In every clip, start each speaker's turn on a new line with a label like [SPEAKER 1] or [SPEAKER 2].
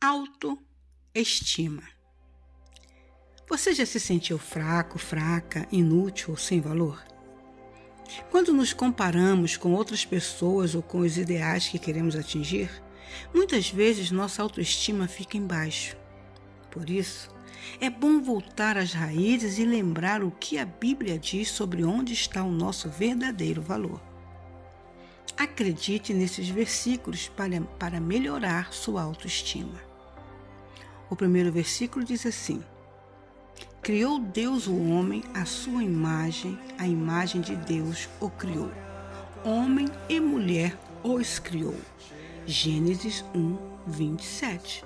[SPEAKER 1] Autoestima. Você já se sentiu fraco, fraca, inútil ou sem valor? Quando nos comparamos com outras pessoas ou com os ideais que queremos atingir, muitas vezes nossa autoestima fica embaixo. Por isso, é bom voltar às raízes e lembrar o que a Bíblia diz sobre onde está o nosso verdadeiro valor. Acredite nesses versículos para, para melhorar sua autoestima. O primeiro versículo diz assim: Criou Deus o homem à sua imagem, a imagem de Deus o criou. Homem e mulher os criou. Gênesis 1, 27.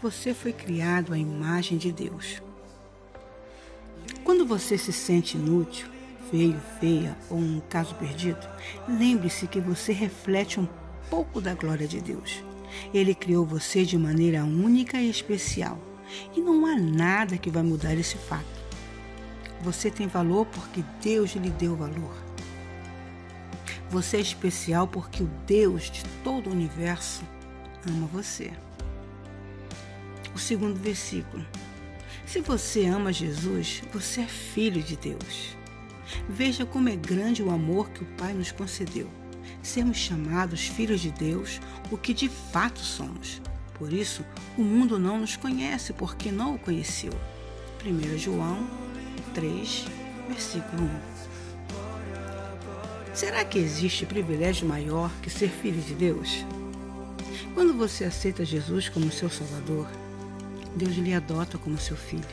[SPEAKER 1] Você foi criado à imagem de Deus. Quando você se sente inútil, feio, feia ou um caso perdido, lembre-se que você reflete um pouco da glória de Deus. Ele criou você de maneira única e especial e não há nada que vai mudar esse fato. Você tem valor porque Deus lhe deu valor. Você é especial porque o Deus de todo o universo ama você. O segundo versículo. Se você ama Jesus, você é filho de Deus. Veja como é grande o amor que o Pai nos concedeu. Sermos chamados filhos de Deus, o que de fato somos. Por isso, o mundo não nos conhece porque não o conheceu. 1 João 3, versículo 1. Será que existe privilégio maior que ser filho de Deus? Quando você aceita Jesus como seu Salvador, Deus lhe adota como seu filho.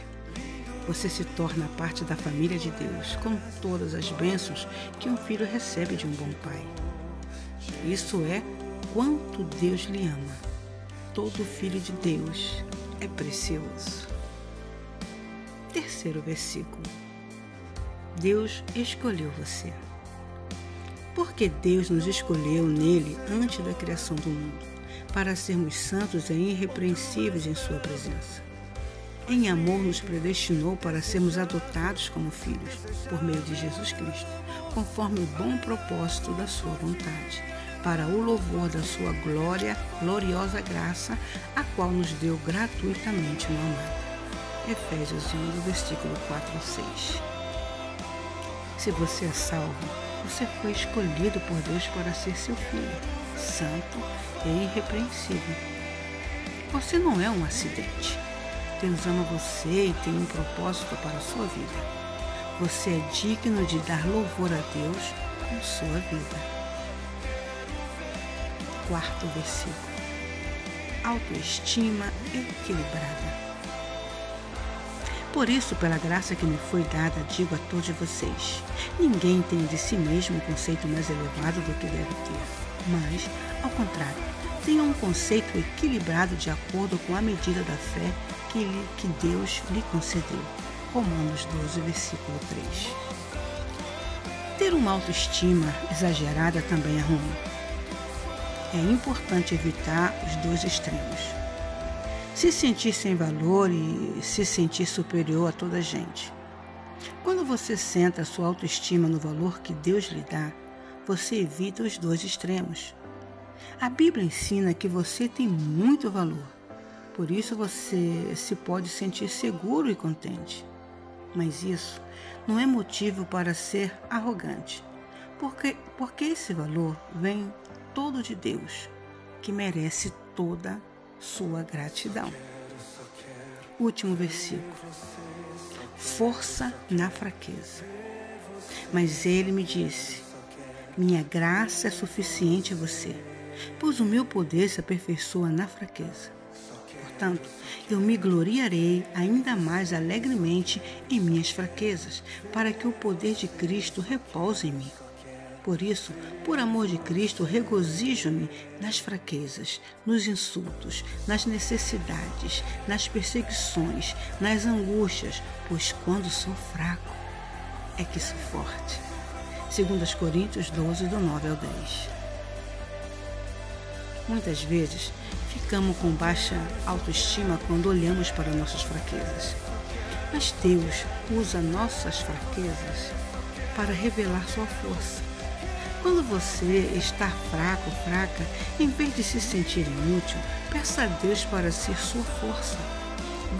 [SPEAKER 1] Você se torna parte da família de Deus, com todas as bênçãos que um filho recebe de um bom pai. Isso é quanto Deus lhe ama todo filho de Deus é precioso. Terceiro versículo. Deus escolheu você. Porque Deus nos escolheu nele antes da criação do mundo, para sermos santos e irrepreensíveis em Sua presença. Em amor, nos predestinou para sermos adotados como filhos, por meio de Jesus Cristo, conforme o bom propósito da Sua vontade para o louvor da sua glória, gloriosa graça, a qual nos deu gratuitamente no amado. Efésios 1, versículo 4 e 6. Se você é salvo, você foi escolhido por Deus para ser seu filho, santo e irrepreensível. Você não é um acidente. Deus ama você e tem um propósito para a sua vida. Você é digno de dar louvor a Deus com sua vida quarto versículo. Autoestima equilibrada. Por isso, pela graça que me foi dada, digo a todos vocês: ninguém tem de si mesmo um conceito mais elevado do que deve ter, mas, ao contrário, tenha um conceito equilibrado de acordo com a medida da fé que, lhe, que Deus lhe concedeu. Romanos 12, versículo 3. Ter uma autoestima exagerada também é ruim é importante evitar os dois extremos. Se sentir sem valor e se sentir superior a toda gente. Quando você senta a sua autoestima no valor que Deus lhe dá, você evita os dois extremos. A Bíblia ensina que você tem muito valor, por isso você se pode sentir seguro e contente. Mas isso não é motivo para ser arrogante, porque, porque esse valor vem todo de Deus, que merece toda sua gratidão. Último versículo. Força na fraqueza. Mas ele me disse: Minha graça é suficiente a você, pois o meu poder se aperfeiçoa na fraqueza. Portanto, eu me gloriarei ainda mais alegremente em minhas fraquezas, para que o poder de Cristo repouse em mim. Por isso, por amor de Cristo, regozijo-me nas fraquezas, nos insultos, nas necessidades, nas perseguições, nas angústias, pois quando sou fraco é que sou forte. 2 Coríntios 12, do 9 ao 10. Muitas vezes ficamos com baixa autoestima quando olhamos para nossas fraquezas. Mas Deus usa nossas fraquezas para revelar sua força Quando você está fraco, fraca, em vez de se sentir inútil, peça a Deus para ser sua força.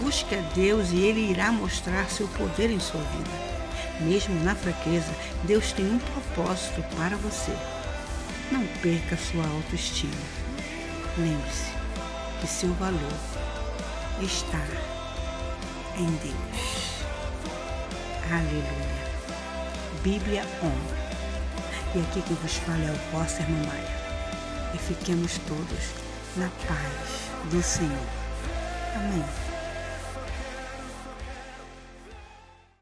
[SPEAKER 1] Busque a Deus e Ele irá mostrar seu poder em sua vida. Mesmo na fraqueza, Deus tem um propósito para você. Não perca sua autoestima. Lembre-se que seu valor está em Deus. Aleluia. Bíblia 1. E aqui que vos fala é o vosso irmão Maia. E fiquemos todos na paz do Senhor. Amém.